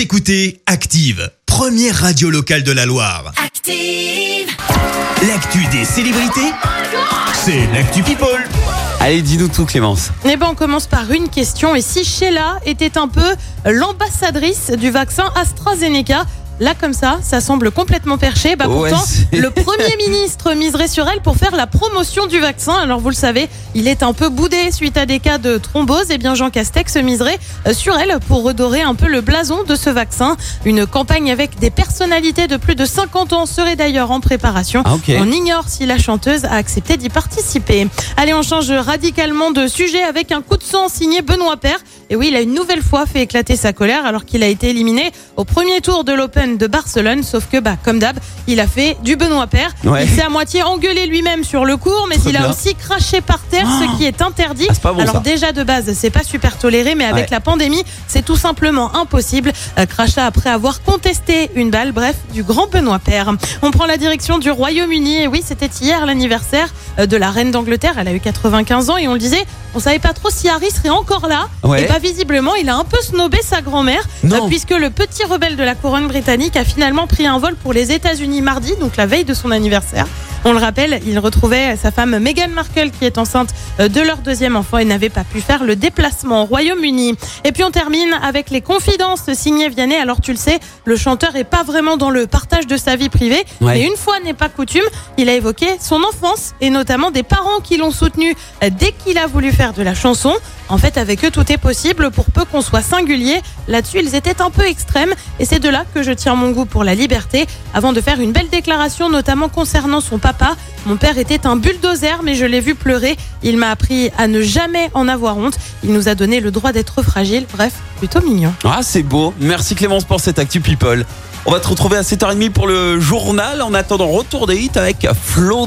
Vous écoutez Active, première radio locale de la Loire. Active. L'actu des célébrités, c'est l'actu People. Allez, dis-nous tout, Clémence. Eh ben, on commence par une question. Et si Sheila était un peu l'ambassadrice du vaccin AstraZeneca Là, comme ça, ça semble complètement perché. Bah, pourtant, le Premier ministre miserait sur elle pour faire la promotion du vaccin. Alors, vous le savez, il est un peu boudé suite à des cas de thrombose. Et bien, Jean Castex miserait euh, sur elle pour redorer un peu le blason de ce vaccin. Une campagne avec des personnalités de plus de 50 ans serait d'ailleurs en préparation. Ah. On ignore si la chanteuse a accepté d'y participer. Allez, on change radicalement de sujet avec un coup de sang signé Benoît Père. Et oui, il a une nouvelle fois fait éclater sa colère alors qu'il a été éliminé au premier tour de l'Open de Barcelone. Sauf que, bah, comme d'hab, il a fait du Benoît Père. Ouais. Il s'est à moitié engueulé lui-même sur le cours, mais Très il a aussi craché par terre, ce qui est interdit. Ah, c'est pas bon, alors ça. déjà de base, c'est pas super toléré, mais avec Ouais. la pandémie, c'est tout simplement impossible. Euh, crachat après avoir contesté une balle. Bref, du grand Benoît Père. On prend la direction du Royaume-Uni. Et oui, c'était hier l'anniversaire euh, de la reine d'Angleterre. Elle a eu 95 ans et on le disait, on savait pas trop si Harry serait encore là. Ouais. Et pas visiblement, il a un peu snobé sa grand-mère, euh, puisque le petit rebelle de la couronne britannique a finalement pris un vol pour les États-Unis mardi, donc la veille de son anniversaire. On le rappelle, il retrouvait sa femme Meghan Markle qui est enceinte euh, de leur deuxième enfant et n'avait pas pu faire le déplacement au Royaume-Uni. Et puis on termine avec les confidences signées Vianney. Alors tu le sais, le chanteur est pas vraiment dans le partage de sa vie privée, Ouais. mais une fois n'est pas coutume, il a évoqué son enfance et notamment des parents qui l'ont soutenu euh, dès qu'il a voulu faire de la chanson. En fait, avec eux, tout est possible pour peu qu'on soit singulier. Là-dessus, ils étaient un peu extrêmes et c'est de là que je tire mon goût pour la liberté. Avant de faire une belle déclaration, notamment concernant son papa, mon père était un bulldozer, mais je l'ai vu pleurer. Il m'a appris à ne jamais en avoir honte. Il nous a donné le droit d'être fragile. Bref, plutôt mignon. Ah, c'est beau. Merci, Clémence, pour cette Actu People. On va te retrouver à 7h30 pour le journal. En attendant, retour des hits avec Flo.